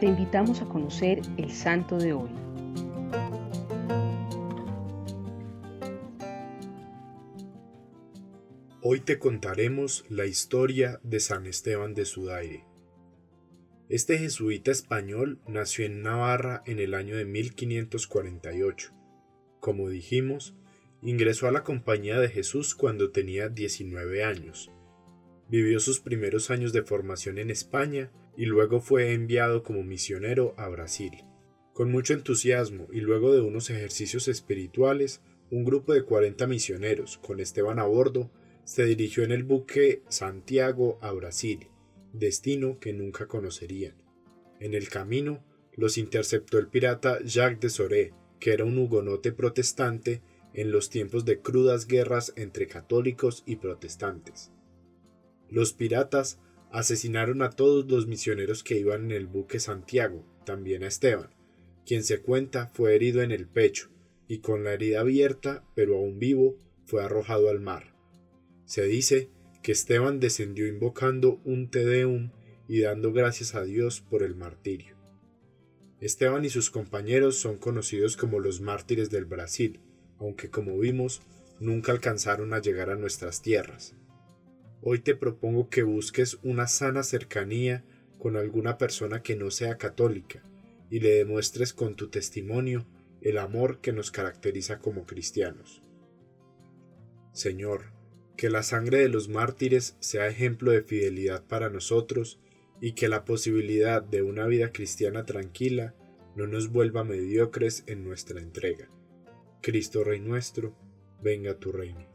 te invitamos a conocer el santo de hoy. Hoy te contaremos la historia de San Esteban de Sudaire. Este jesuita español nació en Navarra en el año de 1548. Como dijimos, ingresó a la Compañía de Jesús cuando tenía 19 años. Vivió sus primeros años de formación en España y luego fue enviado como misionero a Brasil. Con mucho entusiasmo y luego de unos ejercicios espirituales, un grupo de 40 misioneros, con Esteban a bordo, se dirigió en el buque Santiago a Brasil, destino que nunca conocerían. En el camino los interceptó el pirata Jacques de Soré, que era un hugonote protestante en los tiempos de crudas guerras entre católicos y protestantes. Los piratas asesinaron a todos los misioneros que iban en el buque Santiago, también a Esteban, quien se cuenta fue herido en el pecho y con la herida abierta, pero aún vivo, fue arrojado al mar. Se dice que Esteban descendió invocando un Te Deum y dando gracias a Dios por el martirio. Esteban y sus compañeros son conocidos como los mártires del Brasil, aunque como vimos, nunca alcanzaron a llegar a nuestras tierras. Hoy te propongo que busques una sana cercanía con alguna persona que no sea católica y le demuestres con tu testimonio el amor que nos caracteriza como cristianos. Señor, que la sangre de los mártires sea ejemplo de fidelidad para nosotros y que la posibilidad de una vida cristiana tranquila no nos vuelva mediocres en nuestra entrega. Cristo Rey nuestro, venga tu reino.